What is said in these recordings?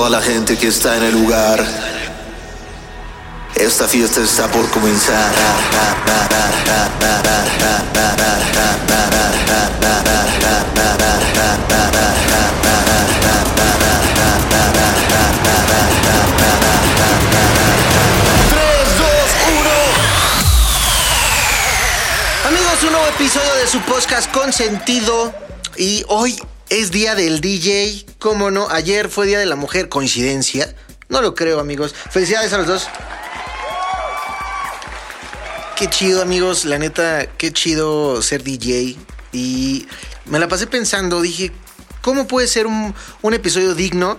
toda la gente que está en el lugar. Esta fiesta está por comenzar. Amigos, un nuevo episodio de su podcast Consentido. Y hoy es día del DJ. ¿Cómo no? Ayer fue día de la mujer. ¿Coincidencia? No lo creo, amigos. Felicidades a los dos. Qué chido, amigos. La neta, qué chido ser DJ. Y me la pasé pensando. Dije, ¿cómo puede ser un, episodio digno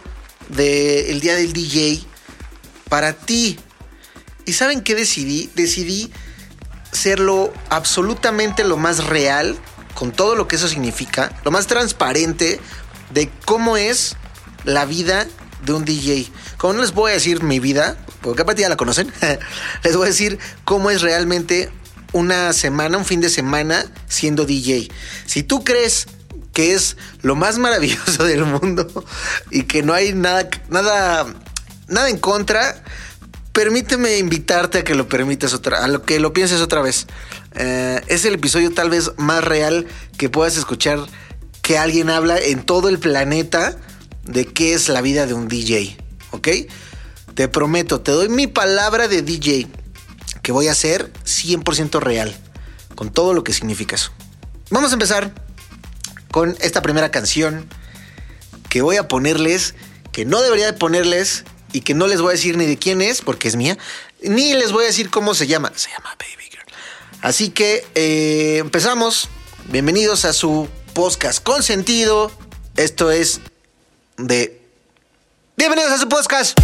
del día del DJ para ti? ¿Y saben qué decidí? Decidí serlo absolutamente lo más real, con todo lo que eso significa, lo más transparente de cómo es la vida de un DJ. Como no les voy a decir mi vida, porque aparte ya la conocen, les voy a decir cómo es realmente una semana, un fin de semana siendo DJ. Si tú crees que es lo más maravilloso del mundo y que no hay nada, nada, nada en contra, permíteme invitarte a que lo permitas otra, a lo que lo pienses otra vez. Eh, es el episodio tal vez más real que puedas escuchar que alguien habla en todo el planeta de qué es la vida de un DJ, ¿ok? Te prometo, te doy mi palabra de DJ que voy a ser 100% real, con todo lo que significa eso. Vamos a empezar con esta primera canción que voy a ponerles, que no debería de ponerles y que no les voy a decir ni de quién es, porque es mía, ni les voy a decir cómo se llama. Se llama Baby. Así que eh, empezamos. Bienvenidos a su podcast con sentido. Esto es de... Bienvenidos a su podcast.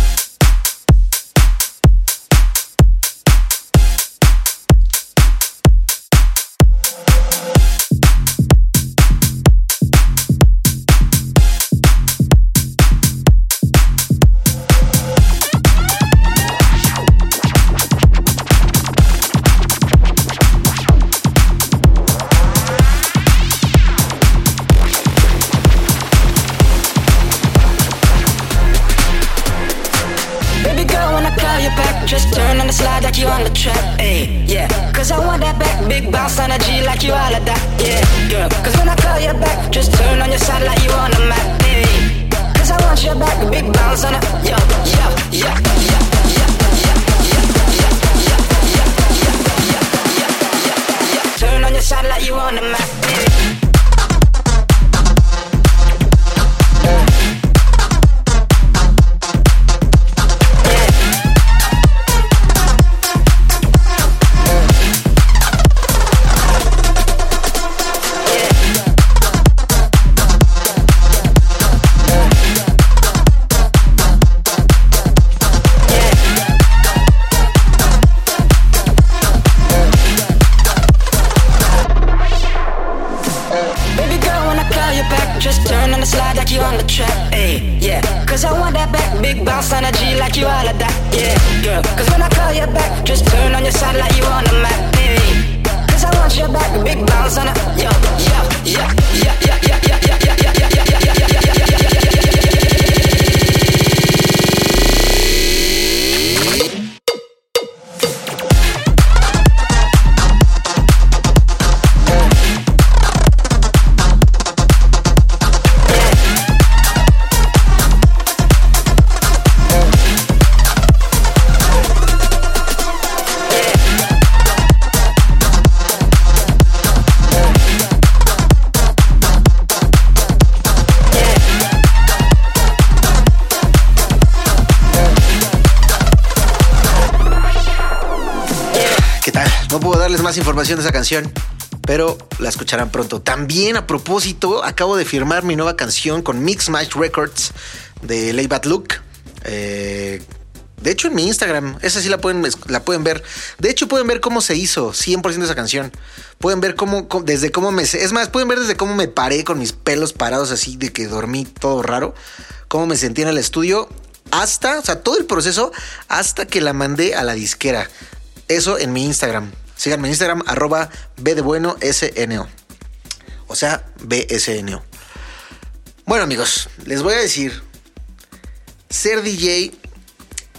bounce on a G like you all of that, yeah, girl. Cause when I call you back, just turn on your side like you on a map, babe. Cause I want your back, big bounce on a, yo, yo, yo, yo, yo, yo, yo, yo, yo, yo, yo, yo, yo, yo, yo, yo, yo, yo, yo, más información de esa canción, pero la escucharán pronto. También a propósito, acabo de firmar mi nueva canción con Mix Match Records de Lay Bad Look. Eh, de hecho, en mi Instagram, esa sí la pueden, la pueden ver. De hecho, pueden ver cómo se hizo 100% esa canción. Pueden ver cómo, cómo- desde cómo me... Es más, pueden ver desde cómo me paré con mis pelos parados así de que dormí todo raro. Cómo me sentí en el estudio. Hasta, o sea, todo el proceso hasta que la mandé a la disquera. Eso en mi Instagram. Síganme en Instagram, arroba B de bueno SNO. O sea, BSNO. Bueno, amigos, les voy a decir ser DJ,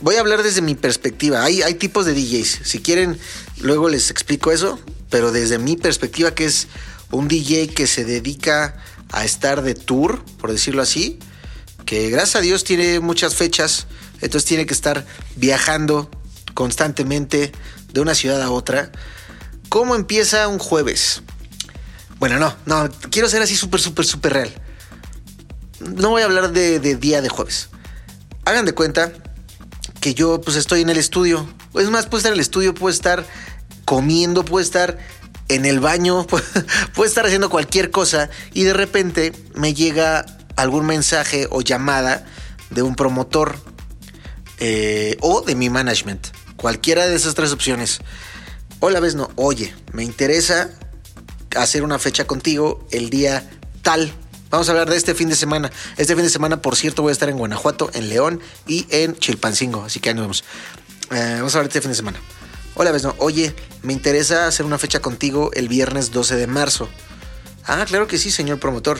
voy a hablar desde mi perspectiva. Hay, hay tipos de DJs. Si quieren, luego les explico eso. Pero desde mi perspectiva, que es un DJ que se dedica a estar de tour, por decirlo así, que gracias a Dios tiene muchas fechas, entonces tiene que estar viajando constantemente de una ciudad a otra. ¿Cómo empieza un jueves? Bueno, no, no, quiero ser así súper, súper, súper real. No voy a hablar de, día de jueves. Hagan de cuenta que yo pues estoy en el estudio. Es más, puedo estar en el estudio, puedo estar comiendo, puedo estar en el baño, puedo estar haciendo cualquier cosa y de repente me llega algún mensaje o llamada de un promotor eh, o de mi management. Cualquiera de esas tres opciones. Hola, ves, no, oye, me interesa hacer una fecha contigo el día tal. Vamos a hablar de este fin de semana. Este fin de semana, por cierto, voy a estar en Guanajuato, en León y en Chilpancingo. Así que ahí nos vemos. Eh, vamos a hablar de este fin de semana. Hola, ves, no, oye, me interesa hacer una fecha contigo el viernes 12 de marzo. Ah, claro que sí, señor promotor.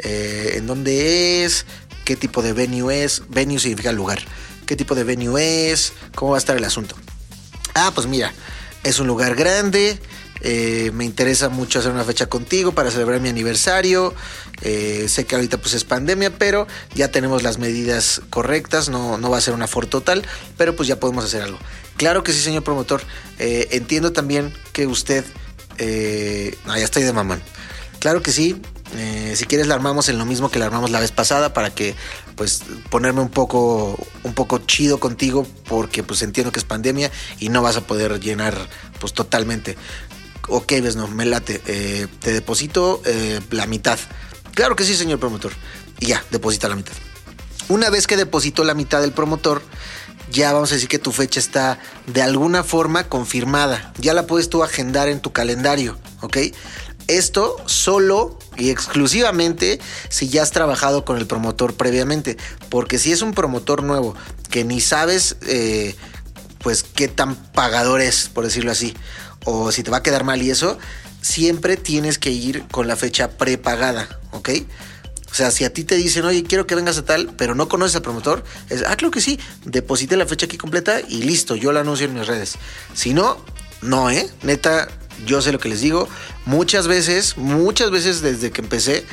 Eh, ¿En dónde es? ¿Qué tipo de venue es? Venue significa lugar. ¿Qué tipo de venue es? ¿Cómo va a estar el asunto? Ah, pues mira, es un lugar grande. Eh, me interesa mucho hacer una fecha contigo para celebrar mi aniversario. Eh, sé que ahorita pues es pandemia, pero ya tenemos las medidas correctas. No, no va a ser una for total, pero pues ya podemos hacer algo. Claro que sí, señor promotor. entiendo también que usted... no, ya estoy de mamán. Claro que sí. Eh, si quieres la armamos en lo mismo que la armamos la vez pasada para que pues ponerme un poco un poco chido contigo porque pues entiendo que es pandemia y no vas a poder llenar pues totalmente. Ok, ves, no, me late. Eh, te deposito eh, la mitad. Claro que sí, señor promotor. Y ya, deposita la mitad. Una vez que deposito la mitad del promotor, ya vamos a decir que tu fecha está de alguna forma confirmada. Ya la puedes tú agendar en tu calendario, ¿ok? Esto solo y exclusivamente si ya has trabajado con el promotor previamente. Porque si es un promotor nuevo que ni sabes eh, pues qué tan pagador es, por decirlo así, o si te va a quedar mal y eso, siempre tienes que ir con la fecha prepagada, ¿ok? O sea, si a ti te dicen, oye, quiero que vengas a tal, pero no conoces al promotor, es, ah, claro que sí, deposite la fecha aquí completa y listo, yo la anuncio en mis redes. Si no, no, ¿eh? Neta, yo sé lo que les digo. Muchas veces, muchas veces desde que empecé,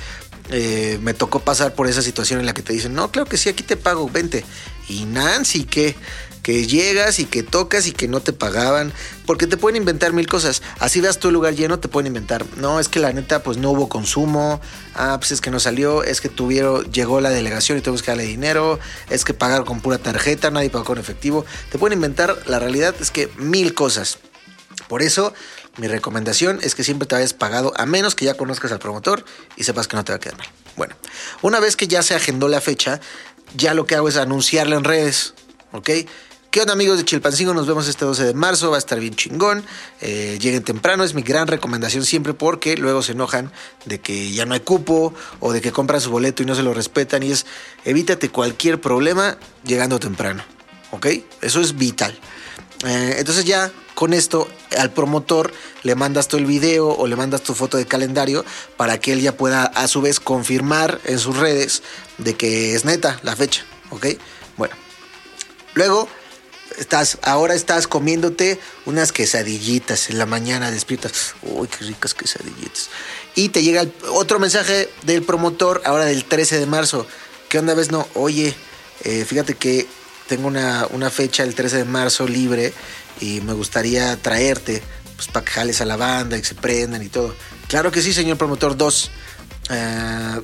eh, me tocó pasar por esa situación en la que te dicen, no, claro que sí, aquí te pago, vente. Y Nancy, que que llegas y que tocas y que no te pagaban, porque te pueden inventar mil cosas. Así veas tu lugar lleno, te pueden inventar. No, es que la neta, pues no hubo consumo. Ah, pues es que no salió. Es que tuvieron, llegó la delegación y tuvimos que darle dinero. Es que pagaron con pura tarjeta, nadie pagó con efectivo. Te pueden inventar. La realidad es que mil cosas. Por eso, mi recomendación es que siempre te hayas pagado, a menos que ya conozcas al promotor y sepas que no te va a quedar mal. Bueno, una vez que ya se agendó la fecha, ya lo que hago es anunciarla en redes, ¿ok? ¿Qué onda amigos de Chilpancingo? Nos vemos este 12 de marzo, va a estar bien chingón. Eh, lleguen temprano, es mi gran recomendación siempre porque luego se enojan de que ya no hay cupo o de que compran su boleto y no se lo respetan y es evítate cualquier problema llegando temprano, ¿ok? Eso es vital. Eh, entonces ya con esto al promotor le mandas todo el video o le mandas tu foto de calendario para que él ya pueda a su vez confirmar en sus redes de que es neta la fecha, ¿ok? Bueno, luego estás, ahora estás comiéndote unas quesadillitas en la mañana, despiertas, uy, qué ricas quesadillitas. Y te llega otro mensaje del promotor ahora del 13 de marzo. ¿Qué onda ves? No, oye, eh, fíjate que tengo una, fecha el 13 de marzo libre y me gustaría traerte pues, para que jales a la banda y se prendan y todo. Claro que sí, señor promotor 2. Eh,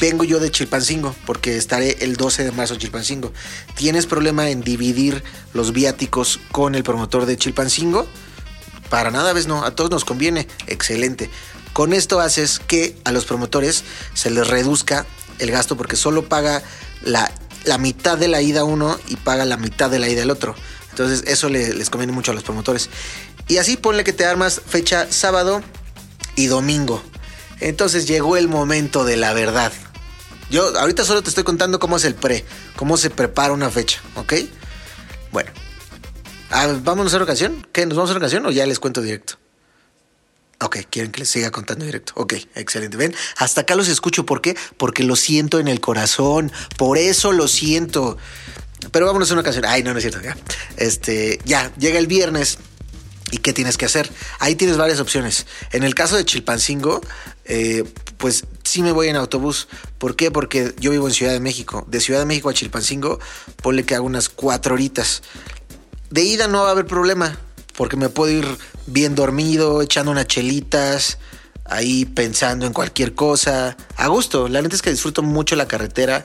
vengo yo de Chilpancingo porque estaré el 12 de marzo en Chilpancingo. ¿Tienes problema en dividir los viáticos con el promotor de Chilpancingo? Para nada, ves, no, a todos nos conviene. Excelente. Con esto haces que a los promotores se les reduzca el gasto porque solo paga la la mitad de la ida uno y paga la mitad de la ida el otro. Entonces eso les conviene mucho a los promotores. Y así ponle que te armas fecha sábado y domingo. Entonces llegó el momento de la verdad. Yo ahorita solo te estoy contando cómo es el pre, cómo se prepara una fecha, ¿ok? Bueno, ¿vamos a hacer ocasión? ¿Qué? ¿Nos vamos a hacer ocasión o ya les cuento directo? Ok, quieren que les siga contando directo. Ok, excelente. Ven, hasta acá los escucho. ¿Por qué? Porque lo siento en el corazón. Por eso lo siento. Pero vámonos a una canción. Ay, no, no es cierto. Ya. Este, ya, llega el viernes. ¿Y qué tienes que hacer? Ahí tienes varias opciones. En el caso de Chilpancingo, eh, pues sí me voy en autobús. ¿Por qué? Porque yo vivo en Ciudad de México. De Ciudad de México a Chilpancingo, ponle que hago unas cuatro horitas. De ida no va a haber problema, porque me puedo ir bien dormido, echando unas chelitas, ahí pensando en cualquier cosa. A gusto, la neta es que disfruto mucho la carretera.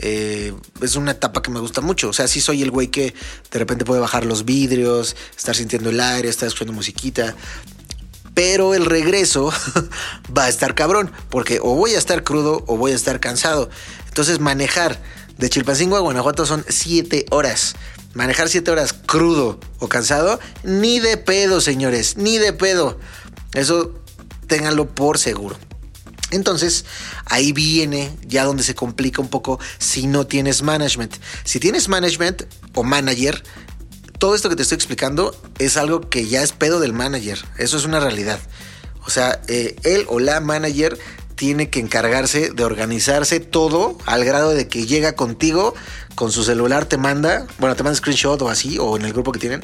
Eh, es una etapa que me gusta mucho. O sea, sí soy el güey que de repente puede bajar los vidrios, estar sintiendo el aire, estar escuchando musiquita. Pero el regreso va a estar cabrón, porque o voy a estar crudo o voy a estar cansado. Entonces manejar de Chilpancingo a Guanajuato son 7 horas. Manejar 7 horas crudo o cansado, ni de pedo, señores, ni de pedo. Eso ténganlo por seguro. Entonces, ahí viene ya donde se complica un poco si no tienes management. Si tienes management o manager, todo esto que te estoy explicando es algo que ya es pedo del manager. Eso es una realidad. O sea, eh, él o la manager tiene que encargarse de organizarse todo al grado de que llega contigo con su celular, te manda, bueno, te manda screenshot o así, o en el grupo que tienen.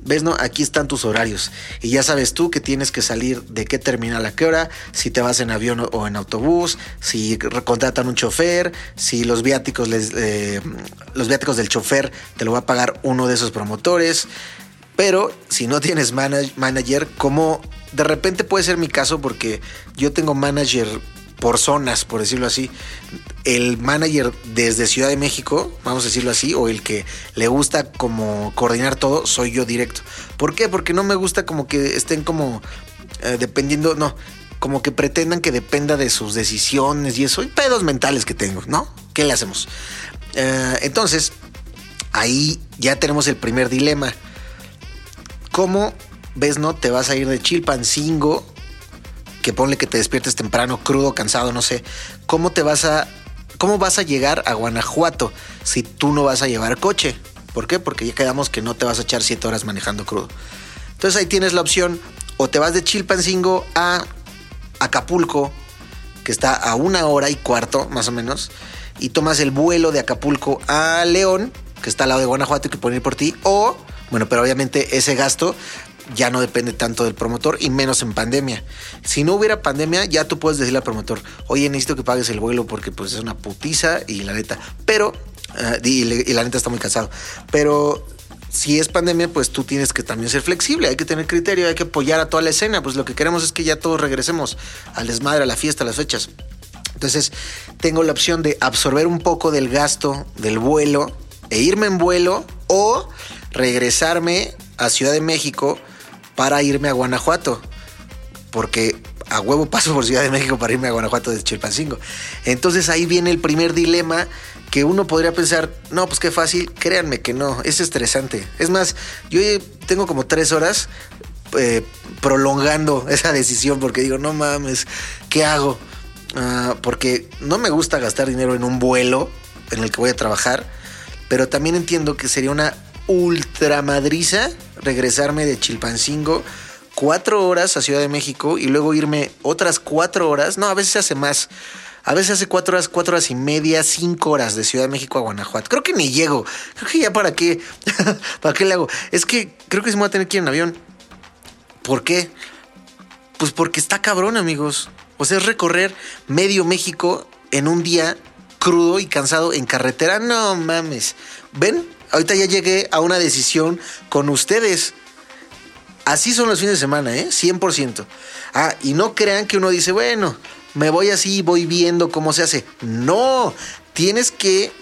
Ves, no, aquí están tus horarios. Y ya sabes tú que tienes que salir de qué terminal a qué hora, si te vas en avión o en autobús, si contratan un chofer, si los viáticos, les, eh, los viáticos del chofer te lo va a pagar uno de esos promotores. Pero si no tienes manager, como de repente puede ser mi caso, porque yo tengo manager por zonas, por decirlo así. El manager desde Ciudad de México, vamos a decirlo así, o el que le gusta como coordinar todo, soy yo directo. ¿Por qué? Porque no me gusta como que estén como eh, dependiendo, no, como que pretendan que dependa de sus decisiones y eso, y pedos mentales que tengo, ¿no? ¿Qué le hacemos? Eh, entonces, ahí ya tenemos el primer dilema. ¿Cómo ves, no? Te vas a ir de Chilpancingo que ponle que te despiertes temprano, crudo, cansado, no sé, ¿cómo te vas a cómo vas a llegar a Guanajuato si tú no vas a llevar coche? ¿Por qué? Porque ya quedamos que no te vas a echar siete horas manejando crudo. Entonces ahí tienes la opción o te vas de Chilpancingo a Acapulco, que está a una hora y cuarto más o menos, y tomas el vuelo de Acapulco a León, que está al lado de Guanajuato y que pueden ir por ti, o, bueno, pero obviamente ese gasto ya no depende tanto del promotor y menos en pandemia. Si no hubiera pandemia, ya tú puedes decirle al promotor, oye, necesito que pagues el vuelo porque pues es una putiza y la neta, pero, y, y, la neta está muy cansado, pero si es pandemia, pues tú tienes que también ser flexible, hay que tener criterio, hay que apoyar a toda la escena, pues lo que queremos es que ya todos regresemos al desmadre, a la fiesta, a las fechas. Entonces, tengo la opción de absorber un poco del gasto del vuelo e irme en vuelo o regresarme a Ciudad de México para irme a Guanajuato. Porque a huevo paso por Ciudad de México para irme a Guanajuato de Chilpancingo. Entonces ahí viene el primer dilema que uno podría pensar, no, pues qué fácil, créanme que no, es estresante. Es más, yo tengo como tres horas eh, prolongando esa decisión porque digo, no mames, ¿qué hago? Uh, porque no me gusta gastar dinero en un vuelo en el que voy a trabajar, pero también entiendo que sería una ultramadriza regresarme de Chilpancingo cuatro horas a Ciudad de México y luego irme otras cuatro horas. No, a veces hace más. A veces hace cuatro horas, cuatro horas y media, cinco horas de Ciudad de México a Guanajuato. Creo que ni llego. Creo que ya para qué. ¿Para qué le hago? Es que creo que se me va a tener que ir en avión. ¿Por qué? Pues porque está cabrón, amigos. O sea, es recorrer medio México en un día crudo y cansado en carretera. No mames. ¿Ven? Ahorita ya llegué a una decisión con ustedes. Así son los fines de semana, ¿eh? 100%. Ah, y no crean que uno dice, bueno, me voy así, voy viendo cómo se hace. No, tienes que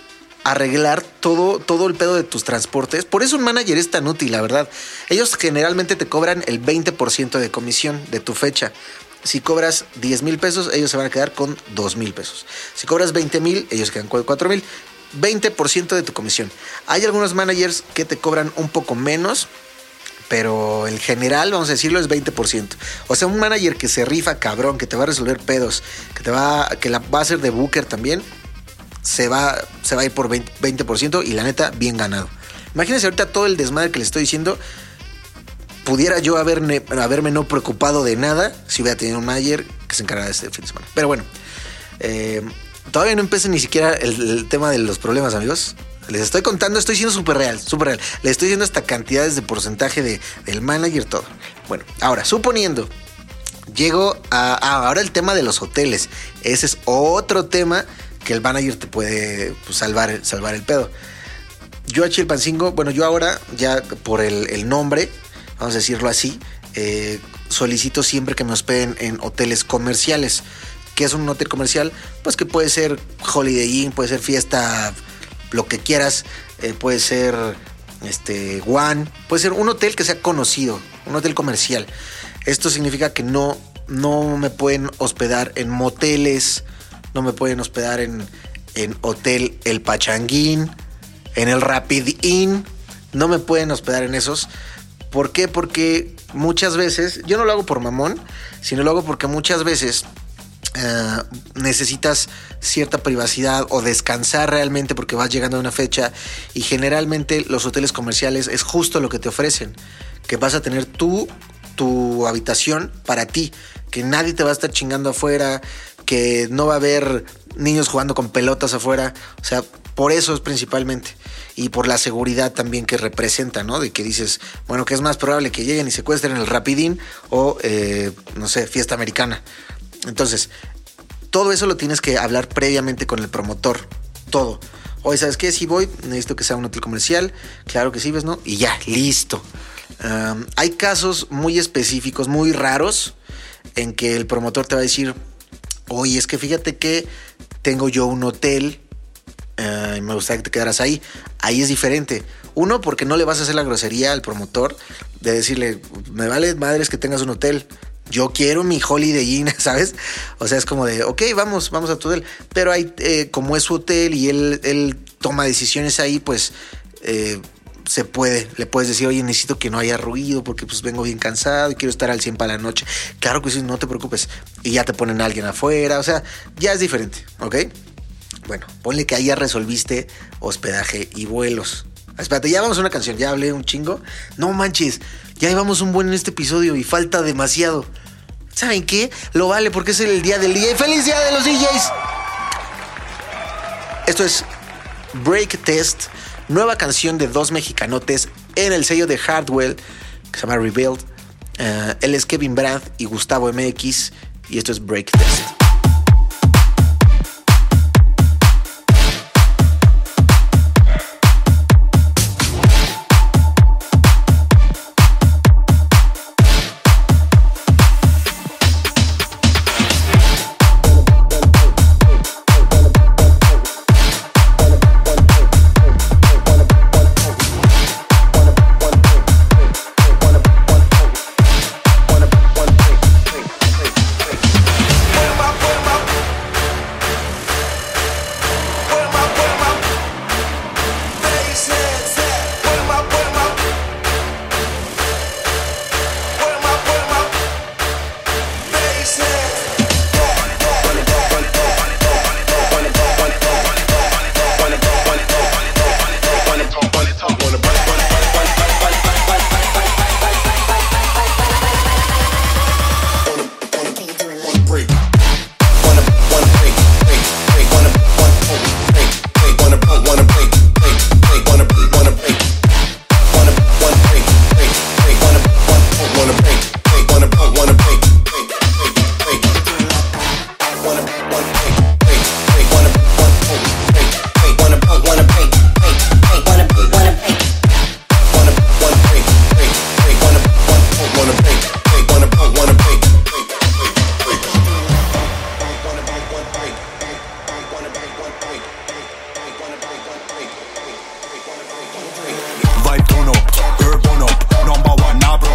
arreglar todo, todo el pedo de tus transportes. Por eso un manager es tan útil, la verdad. Ellos generalmente te cobran el 20% de comisión de tu fecha. Si cobras 10 mil pesos, ellos se van a quedar con 2 mil pesos. Si cobras 20 mil, ellos quedan con 4 mil. 20% de tu comisión. Hay algunos managers que te cobran un poco menos, pero en general, vamos a decirlo, es 20%. O sea, un manager que se rifa cabrón, que te va a resolver pedos, que te va, que la va a hacer de booker también, se va, se va a ir por 20%, y la neta, bien ganado. Imagínense ahorita todo el desmadre que les estoy diciendo. pudiera yo haberme, haberme no preocupado de nada si hubiera tenido un manager que se encargara de este fin de semana. Pero bueno, eh, todavía no empecé ni siquiera el, tema de los problemas, amigos. Les estoy contando, estoy siendo súper real, súper real. Les estoy diciendo hasta cantidades de porcentaje de, del manager, todo. Bueno, ahora, suponiendo, llego a, a- ahora el tema de los hoteles. Ese es otro tema que el manager te puede pues, salvar, salvar el pedo. Yo a Chilpancingo, bueno, yo ahora ya por el, el nombre, vamos a decirlo así, eh, solicito siempre que me hospeden en hoteles comerciales. ¿Qué es un hotel comercial? Pues que puede ser Holiday Inn, puede ser fiesta, lo que quieras, eh, puede ser este One, puede ser un hotel que sea conocido, un hotel comercial. Esto significa que no, no me pueden hospedar en moteles, no me pueden hospedar en, en Hotel El Pachanguín, en el Rapid Inn, no me pueden hospedar en esos. ¿Por qué? Porque muchas veces, yo no lo hago por mamón, sino lo hago porque muchas veces eh, necesitas cierta privacidad o descansar realmente porque vas llegando a una fecha y generalmente los hoteles comerciales es justo lo que te ofrecen, que vas a tener tú tu habitación para ti, que nadie te va a estar chingando afuera, que no va a haber niños jugando con pelotas afuera, o sea, por eso es principalmente y por la seguridad también que representa, ¿no? De que dices, bueno, que es más probable que lleguen y secuestren el Rapidín o, eh, no sé, fiesta americana. Entonces, todo eso lo tienes que hablar previamente con el promotor. Todo. Oye, ¿sabes qué? Si voy, necesito que sea un hotel comercial. Claro que sí, ¿ves, no? Y ya, listo. Hay casos muy específicos, muy raros, en que el promotor te va a decir, oye, es que fíjate que tengo yo un hotel eh, y me gustaría que te quedaras ahí. Ahí es diferente. Uno, porque no le vas a hacer la grosería al promotor de decirle, me vale madres que tengas un hotel. Yo quiero mi Holiday Inn, ¿sabes? O sea, es como de, ok, vamos, vamos a tu hotel. Pero hay, eh, como es su hotel y él, él toma decisiones ahí, pues eh, se puede. Le puedes decir, oye, necesito que no haya ruido porque pues vengo bien cansado y quiero estar al 100 para la noche. Claro que sí, no te preocupes. Y ya te ponen a alguien afuera. O sea, ya es diferente, ¿ok? Bueno, ponle que ahí ya resolviste hospedaje y vuelos. Espérate, ya vamos a una canción, ya hablé un chingo. No manches, ya llevamos un buen en este episodio y falta demasiado. ¿Saben qué? Lo vale porque es el día del DJ. ¡Feliz día de los DJs! Esto es Break Test, nueva canción de dos mexicanotes en el sello de Hardwell que se llama Rebuild. Eh, él es Kevin Brandt y Gustavo MX y esto es Break Test.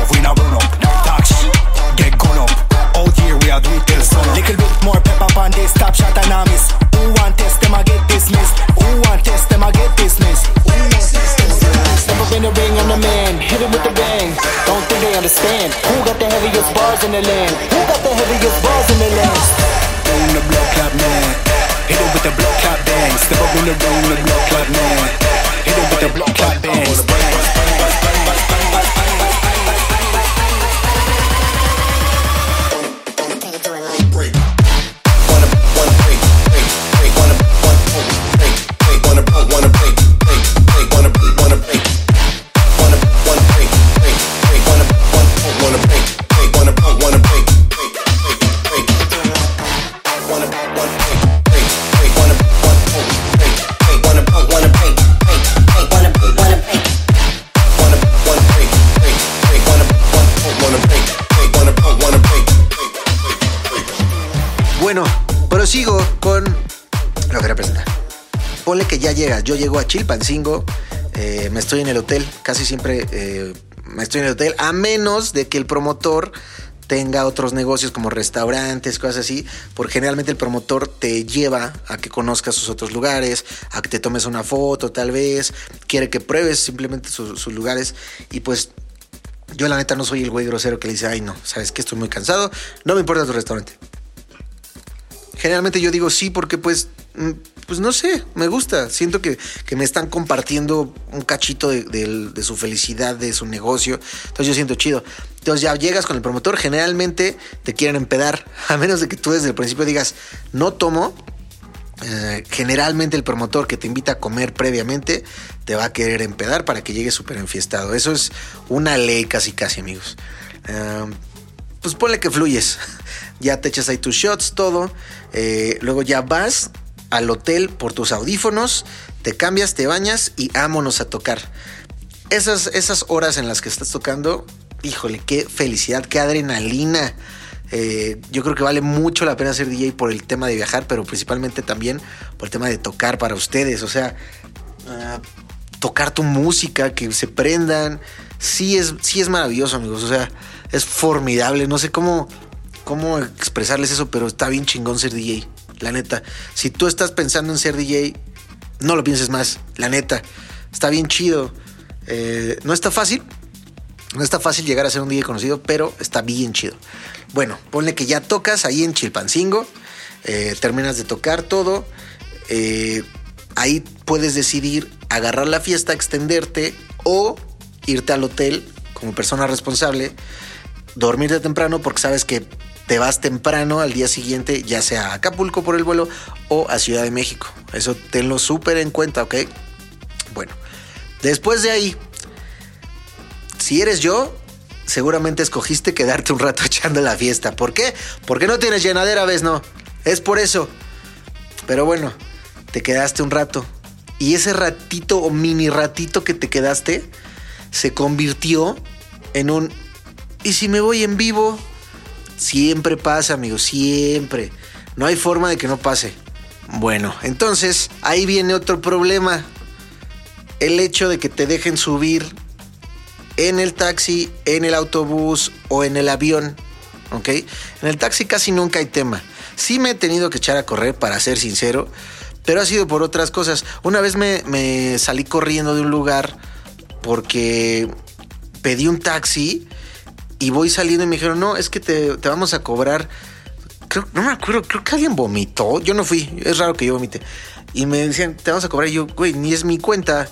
Bro, we now run up Tax, get gun up Out here we are do it till sun Little bit more pep up on this top shot and I miss. Who want test them I get dismissed. Who want test them I get dismissed. Step up in the ring, I'm the man. Hit it with the bang. Don't think they understand. Who got the heaviest bars in the land? Who got the heaviest bars in the land? Boom the blood clap man Hit it with the blood clap bang Step up in the room, the blood clap man Yo llego a Chilpancingo, eh, me estoy en el hotel, casi siempre eh, me estoy en el hotel, a menos de que el promotor tenga otros negocios como restaurantes, cosas así, porque generalmente el promotor te lleva a que conozcas sus otros lugares, a que te tomes una foto tal vez, quiere que pruebes simplemente sus, sus lugares y pues yo la neta no soy el güey grosero que le dice, ay no, sabes que estoy muy cansado, no me importa tu restaurante. Generalmente yo digo sí porque pues, pues no sé, me gusta. Siento que, que me están compartiendo un cachito de, de- su felicidad, de su negocio. Entonces yo siento chido. Entonces ya llegas con el promotor, generalmente te quieren empedar. A menos de que tú desde el principio digas, no tomo. eh, generalmente el promotor que te invita a comer previamente te va a querer empedar para que llegues súper enfiestado. Eso es una ley casi casi amigos. Eh, pues ponle que fluyes. Ya te echas ahí tus shots, todo. Eh, luego ya vas al hotel por tus audífonos, te cambias, te bañas y vámonos a tocar. Esas, esas horas en las que estás tocando, híjole, qué felicidad, qué adrenalina. Eh, yo creo que vale mucho la pena ser DJ por el tema de viajar, pero principalmente también por el tema de tocar para ustedes. O sea, ah, tocar tu música, que se prendan. Sí es, sí es maravilloso, amigos. O sea, es formidable. No sé cómo, cómo expresarles eso, pero está bien chingón ser DJ. La neta. Si tú estás pensando en ser DJ, no lo pienses más. La neta. Está bien chido. Eh, no está fácil. No está fácil llegar a ser un DJ conocido, pero está bien chido. Bueno, ponle que ya tocas ahí en Chilpancingo. eh, terminas de tocar todo. eh, ahí puedes decidir agarrar la fiesta, extenderte o irte al hotel como persona responsable, dormirte temprano porque sabes que te vas temprano al día siguiente, ya sea a Acapulco por el vuelo o a Ciudad de México. Eso tenlo súper en cuenta, ¿ok? Bueno, después de ahí, si eres yo, seguramente escogiste quedarte un rato echando la fiesta. ¿Por qué? Porque no tienes llenadera, ¿ves? No. Es por eso. Pero bueno, te quedaste un rato. Y ese ratito o mini ratito que te quedaste se convirtió en un... ¿Y si me voy en vivo? Siempre pasa, amigos, siempre. No hay forma de que no pase. Bueno, entonces ahí viene otro problema. El hecho de que te dejen subir en el taxi, en el autobús o en el avión. ¿Ok? En el taxi casi nunca hay tema. Sí me he tenido que echar a correr, para ser sincero, pero ha sido por otras cosas. Una vez me, me salí corriendo de un lugar porque pedí un taxi y voy saliendo y me dijeron, no, es que te, te vamos a cobrar. Creo, no me acuerdo, creo que alguien vomitó. Yo no fui, es raro que yo vomite. Y me decían, te vamos a cobrar. Y yo, güey, ni es mi cuenta.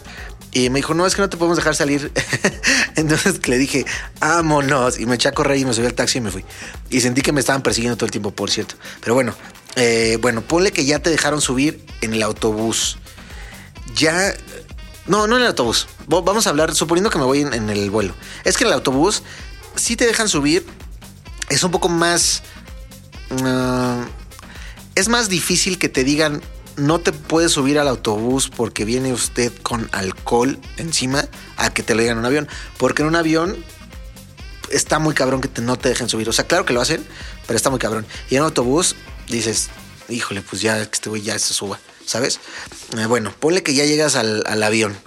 Y me dijo, no, es que no te podemos dejar salir. Entonces le dije, vámonos. Y me eché a correr y me subí al taxi y me fui. Y sentí que me estaban persiguiendo todo el tiempo, por cierto. Pero bueno, eh, bueno, ponle que ya te dejaron subir en el autobús. Ya. No, no en el autobús. Vamos a hablar, suponiendo que me voy en el vuelo. Es que en el autobús sí te dejan subir. Es un poco más. ah, es más difícil que te digan no te puedes subir al autobús porque viene usted con alcohol encima a que te lo digan en un avión. Porque en un avión está muy cabrón que te- no te dejen subir. O sea, claro que lo hacen, pero está muy cabrón. Y en un autobús dices, híjole, pues ya que este güey ya se suba, ¿sabes? Eh, bueno, ponle que ya llegas al, al avión.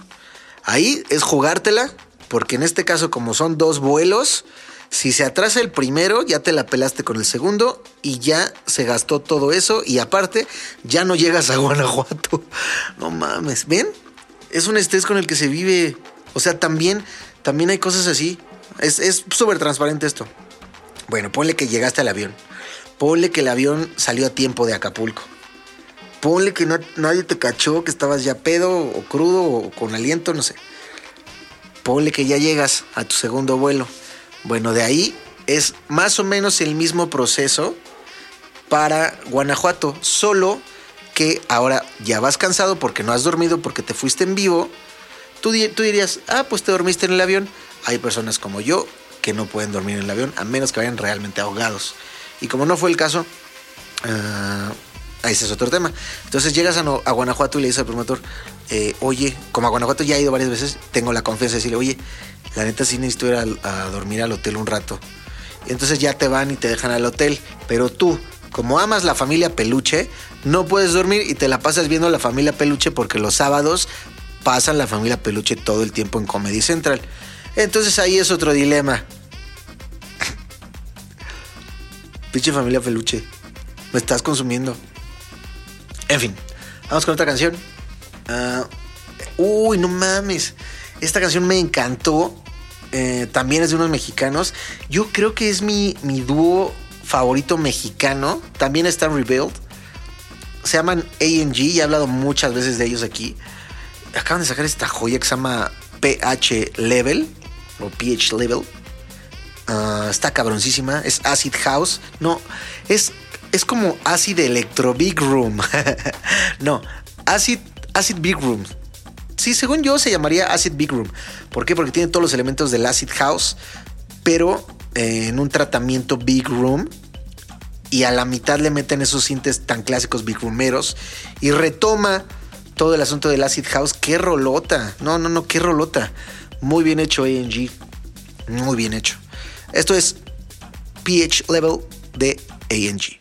Ahí es jugártela, porque en este caso, como son dos vuelos, si se atrasa el primero, ya te la pelaste con el segundo y ya se gastó todo eso. Y aparte, ya no llegas a Guanajuato. No mames, ¿ven? Es un estrés con el que se vive. O sea, también, también hay cosas así. Es súper transparente esto. Bueno, ponle que llegaste al avión. Ponle que el avión salió a tiempo de Acapulco. Ponle que no- nadie te cachó, que estabas ya pedo o crudo o con aliento, no sé. Ponle que ya llegas a tu segundo vuelo. Bueno, de ahí es más o menos el mismo proceso para Guanajuato, solo que ahora ya vas cansado porque no has dormido, porque te fuiste en vivo. Tú, di- tú dirías, ah, pues te dormiste en el avión. Hay personas como yo que no pueden dormir en el avión a menos que vayan realmente ahogados. Y como no fue el caso, ah, ese es otro tema. Entonces llegas a, a Guanajuato y le dices al promotor, eh, oye, como a Guanajuato ya he ido varias veces, tengo la confianza de decirle, oye, la neta sí necesito ir a, dormir al hotel un rato. Y entonces ya te van y te dejan al hotel, pero tú, como amas la familia Peluche, no puedes dormir y te la pasas viendo la familia Peluche porque los sábados pasan la familia Peluche todo el tiempo en Comedy Central. Entonces ahí es otro dilema. Pinche familia Peluche, me estás consumiendo. En fin, vamos con otra canción. Ah, uy, no mames. Esta canción me encantó. Eh, también es de unos mexicanos. Yo creo que es mi, mi dúo favorito mexicano. También están Rebuild. Se llaman ANG y he hablado muchas veces de ellos aquí. Acaban de sacar esta joya que se llama PH Level o PH Level. Ah, está cabroncísima. Es Acid House. No, es, es como Acid Electro Big Room. no, Acid, Acid Big Room. Sí, según yo se llamaría Acid Big Room. ¿Por qué? Porque tiene todos los elementos del Acid House, pero eh, en un tratamiento Big Room. Y a la mitad le meten esos sintes tan clásicos Big Roomeros. Y retoma todo el asunto del Acid House. ¡Qué rolota! No, no, no, qué rolota. Muy bien hecho, ANG. Muy bien hecho. Esto es pH Level de ANG.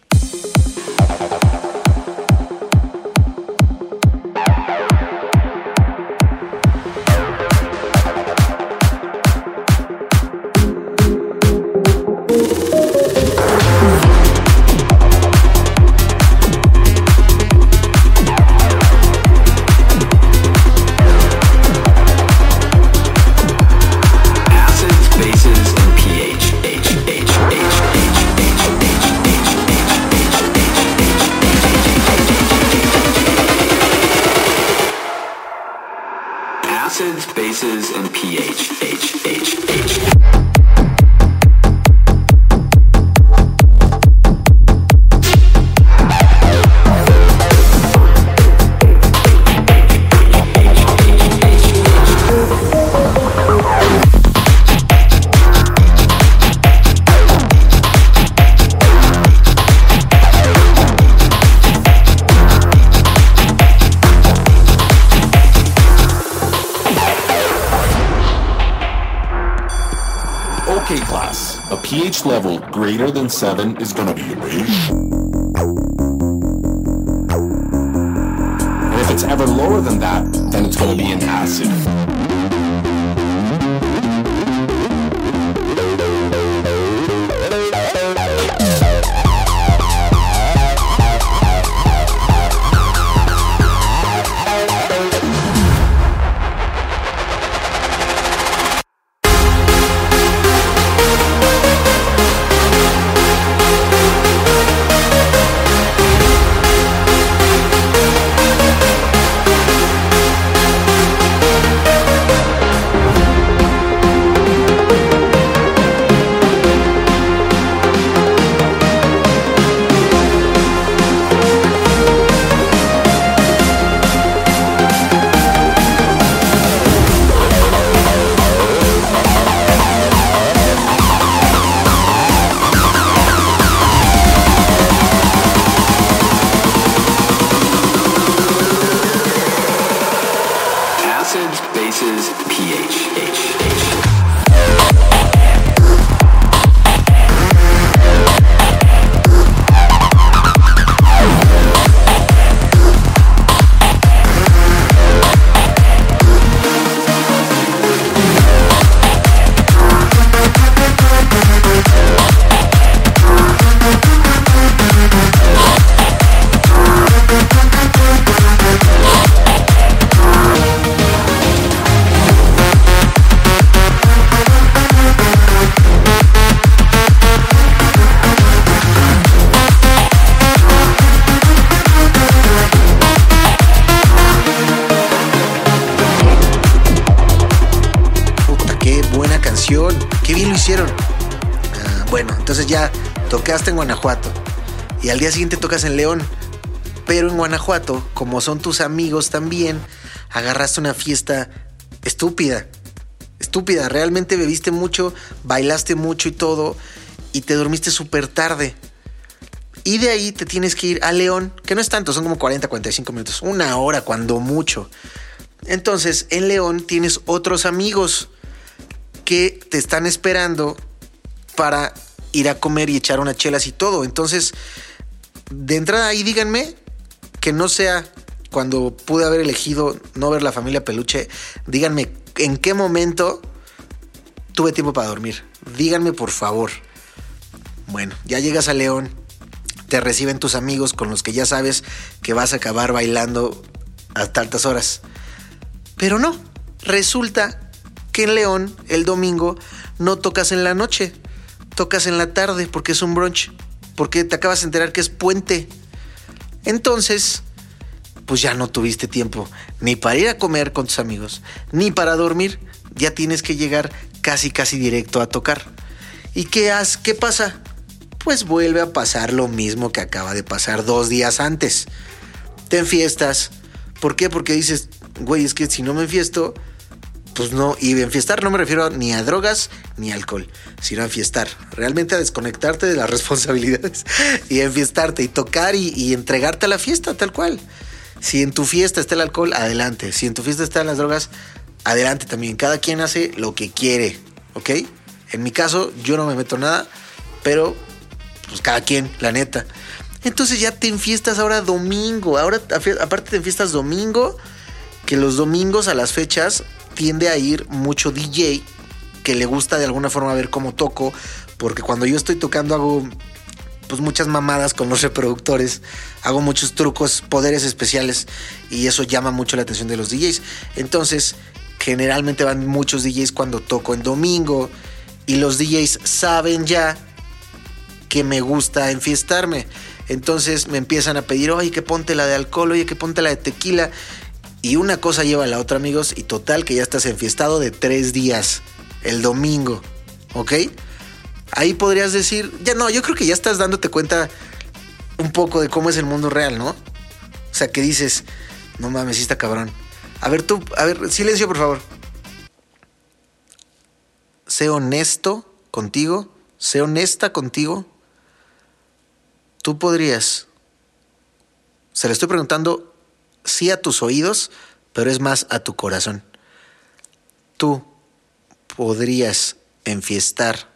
Level greater than 7 is gonna be a base. And if it's ever lower than that, then it's gonna be an acid. Y al día siguiente tocas en León. Pero en Guanajuato, como son tus amigos también, agarraste una fiesta estúpida. Estúpida. Realmente bebiste mucho, bailaste mucho y todo. Y te dormiste súper tarde. Y de ahí te tienes que ir a León, que no es tanto, son como 40, 45 minutos. Una hora, cuando mucho. Entonces, en León tienes otros amigos que te están esperando para ir a comer y echar unas chelas y todo. Entonces, de entrada ahí díganme que no sea cuando pude haber elegido no ver la familia peluche, díganme en qué momento tuve tiempo para dormir. Díganme por favor. Bueno, ya llegas a León, te reciben tus amigos con los que ya sabes que vas a acabar bailando hasta altas horas. Pero no, resulta que en León el domingo no tocas en la noche, tocas en la tarde porque es un brunch, porque te acabas de enterar que es puente. Entonces, pues ya no tuviste tiempo ni para ir a comer con tus amigos, ni para dormir. Ya tienes que llegar casi, casi directo a tocar. ¿Y qué, has, qué pasa? Pues vuelve a pasar lo mismo que acaba de pasar dos días antes. Te enfiestas. ¿Por qué? Porque dices, güey, es que si no me enfiesto, pues no. Y enfiestar no me refiero ni a drogas ni alcohol, sino a enfiestar. Realmente a desconectarte de las responsabilidades y a enfiestarte y tocar y, y entregarte a la fiesta, tal cual. Si en tu fiesta está el alcohol, adelante. Si en tu fiesta están las drogas, adelante también. Cada quien hace lo que quiere, ¿ok? En mi caso, yo no me meto nada, pero pues cada quien, la neta. Entonces ya te enfiestas ahora domingo. Ahora, aparte te enfiestas domingo, que los domingos a las fechas tiende a ir mucho DJ que le gusta de alguna forma ver cómo toco, porque cuando yo estoy tocando hago pues muchas mamadas con los reproductores, hago muchos trucos, poderes especiales y eso llama mucho la atención de los DJs. Entonces, generalmente van muchos DJs cuando toco en domingo y los DJs saben ya que me gusta enfiestarme. Entonces me empiezan a pedir, oye, que ponte la de alcohol, oye, que ponte la de tequila. Y una cosa lleva a la otra, amigos, y total que ya estás enfiestado de tres días, el domingo, ¿ok? Ahí podrías decir, ya no, yo creo que ya estás dándote cuenta un poco de cómo es el mundo real, ¿no? O sea, que dices, no mames, está cabrón. A ver, tú, a ver, silencio, por favor. Sé honesto contigo, sé honesta contigo. Tú podrías. Se le estoy preguntando sí a tus oídos, pero es más a tu corazón. Tú podrías enfiestar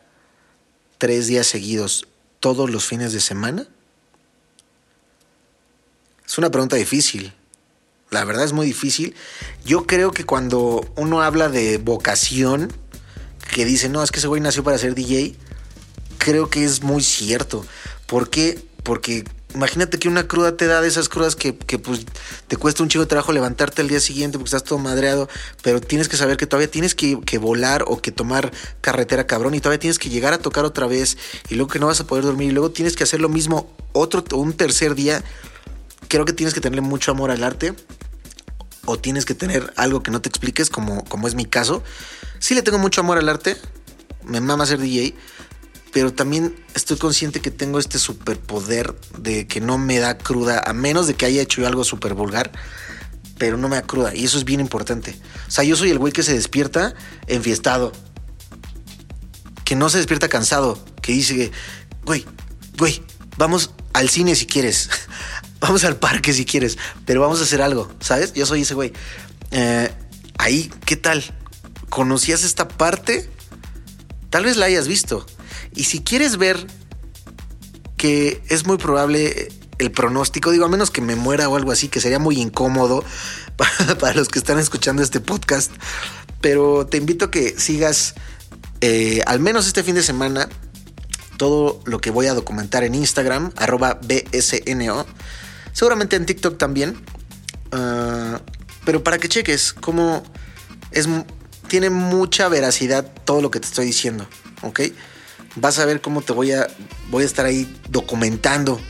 tres días seguidos todos los fines de semana? Es una pregunta difícil. La verdad es muy difícil. Yo creo que cuando uno habla de vocación, que dice, no, es que ese güey nació para ser DJ, creo que es muy cierto. ¿Por qué? Porque imagínate que una cruda te da de esas crudas que, que, pues te cuesta un chico de trabajo levantarte al día siguiente porque estás todo madreado, pero tienes que saber que todavía tienes que, que, volar o que tomar carretera cabrón y todavía tienes que llegar a tocar otra vez y luego que no vas a poder dormir y luego tienes que hacer lo mismo otro un tercer día. Creo que tienes que tenerle mucho amor al arte o tienes que tener algo que no te expliques como, como es mi caso. Sí le tengo mucho amor al arte, me mama ser DJ, pero también estoy consciente que tengo este superpoder de que no me da cruda, a menos de que haya hecho algo súper vulgar, pero no me da cruda. Y eso es bien importante. O sea, yo soy el güey que se despierta enfiestado, que no se despierta cansado, que dice, güey, güey, vamos al cine si quieres, vamos al parque si quieres, pero vamos a hacer algo, ¿sabes? Yo soy ese güey. Eh, ahí, ¿qué tal? ¿Conocías esta parte? Tal vez la hayas visto. Y si quieres ver que es muy probable el pronóstico, digo, a menos que me muera o algo así, que sería muy incómodo para, los que están escuchando este podcast, pero te invito a que sigas eh, al menos este fin de semana todo lo que voy a documentar en Instagram, arroba BSNO, seguramente en TikTok también, uh, pero para que cheques cómo es, tiene mucha veracidad todo lo que te estoy diciendo, ¿ok? Vas a ver cómo te voy a, voy a estar ahí documentando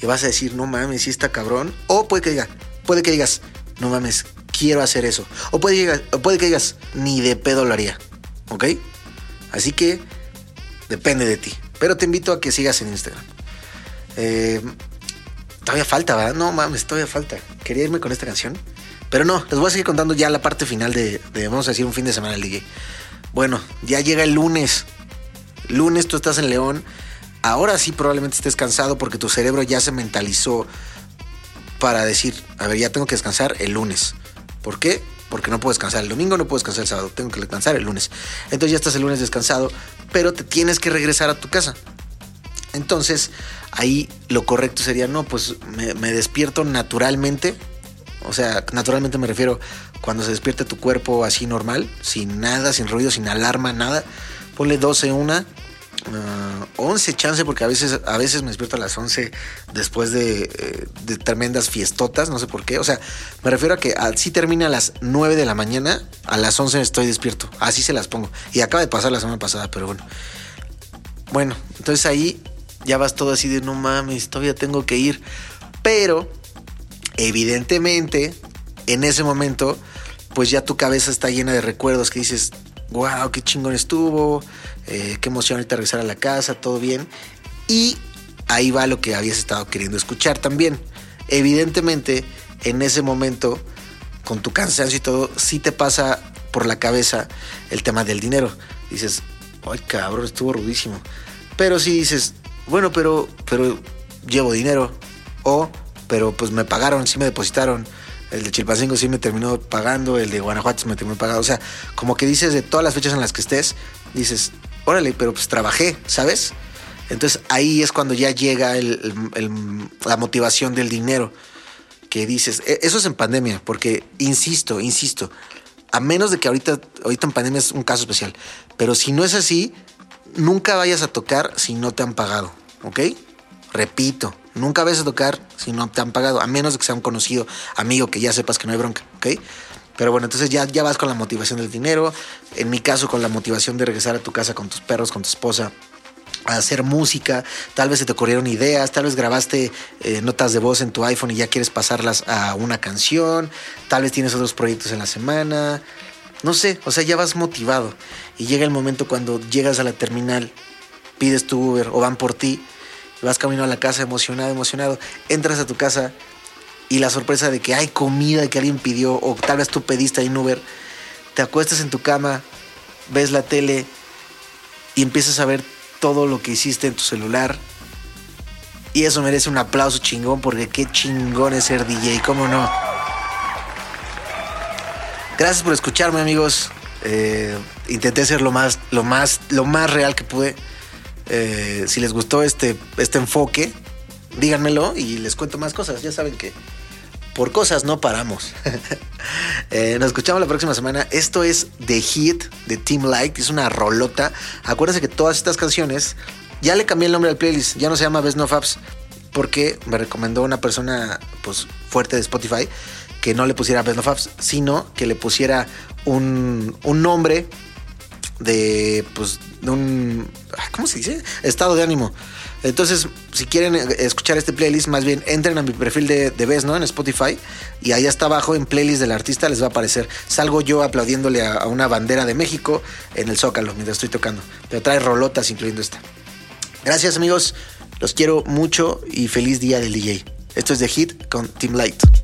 y vas a decir, no mames, si está cabrón. O puede que diga, puede que digas, no mames, quiero hacer eso. O puede, que digas, o puede que digas, ni de pedo lo haría. ¿Ok? Así que depende de ti. Pero te invito a que sigas en Instagram. Eh, todavía falta, ¿verdad? No mames, todavía falta. Quería irme con esta canción. Pero no, les voy a seguir contando ya la parte final de, vamos a decir, un fin de semana del DJ. Bueno, ya llega el lunes lunes tú estás en León, ahora sí probablemente estés cansado porque tu cerebro ya se mentalizó para decir, a ver, ya tengo que descansar el lunes. ¿Por qué? Porque no puedo descansar el domingo, no puedo descansar el sábado, tengo que descansar el lunes. Entonces ya estás el lunes descansado, pero te tienes que regresar a tu casa. Entonces, ahí lo correcto sería, no, pues me, me despierto naturalmente. O sea, naturalmente me refiero cuando se despierte tu cuerpo así normal, sin nada, sin ruido, sin alarma, nada. Ponle 12, una, ah, 11 chance, porque a veces, a veces me despierto a las 11 después de, eh, de tremendas fiestotas, no sé por qué. O sea, me refiero a que así termina a las 9 de la mañana, a las 11 estoy despierto. Así se las pongo. Y acaba de pasar la semana pasada, pero bueno. Bueno, entonces ahí ya vas todo así de no mames, todavía tengo que ir. Pero, evidentemente, en ese momento, pues ya tu cabeza está llena de recuerdos que dices, wow, qué chingón estuvo, eh, qué emoción ahorita regresar a la casa, todo bien. Y ahí va lo que habías estado queriendo escuchar también. Evidentemente, en ese momento, con tu cansancio y todo, sí te pasa por la cabeza el tema del dinero. Dices, ay cabrón, estuvo rudísimo. Pero si dices, bueno, pero, pero llevo dinero. O, pero pues me pagaron, sí me depositaron. El de Chilpancingo sí me terminó pagando, el de Guanajuato me terminó pagando. O sea, como que dices de todas las fechas en las que estés, dices, órale, pero pues trabajé, ¿sabes? Entonces ahí es cuando ya llega la motivación del dinero. Que dices, e- eso es en pandemia, porque insisto, insisto, a menos de que ahorita, ahorita en pandemia es un caso especial, pero si no es así, nunca vayas a tocar si no te han pagado, ¿ok? Repito, nunca vayas a tocar si no te han pagado, a menos de que sea un conocido amigo que ya sepas que no hay bronca, ¿ok? Pero bueno, entonces ya, ya vas con la motivación del dinero, en mi caso con la motivación de regresar a tu casa con tus perros, con tu esposa, a hacer música, tal vez se te ocurrieron ideas, tal vez grabaste eh, notas de voz en tu iPhone y ya quieres pasarlas a una canción, tal vez tienes otros proyectos en la semana, no sé, o sea, ya vas motivado. Y llega el momento cuando llegas a la terminal, pides tu Uber o van por ti, vas camino a la casa emocionado, emocionado, entras a tu casa y la sorpresa de que hay comida que alguien pidió o tal vez tú pediste en Uber, te acuestas en tu cama, ves la tele y empiezas a ver todo lo que hiciste en tu celular. Y eso merece un aplauso chingón porque qué chingón es ser DJ, ¿cómo no? Gracias por escucharme, amigos. Eh, intenté ser lo más, lo más, lo más real que pude. Eh, si les gustó este, este enfoque, díganmelo y les cuento más cosas. Ya saben que por cosas no paramos. Eh, nos escuchamos la próxima semana. Esto es The Hit de Team Light. Es una rolota. Acuérdense que todas estas canciones ya le cambié el nombre al playlist. Ya no se llama Best No Faps porque me recomendó una persona pues fuerte de Spotify que no le pusiera Best No Faps, sino que le pusiera un, un nombre de pues de un ¿cómo se dice? estado de ánimo. Entonces, si quieren escuchar este playlist, más bien entren a mi perfil de, de Best, ¿no? En Spotify. Y ahí está abajo en playlist del artista les va a aparecer. Salgo yo aplaudiéndole a, a una bandera de México en el Zócalo mientras estoy tocando. Pero trae rolotas incluyendo esta. Gracias amigos, los quiero mucho y feliz día del DJ. Esto es The Hit con Team Light.